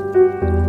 嗯。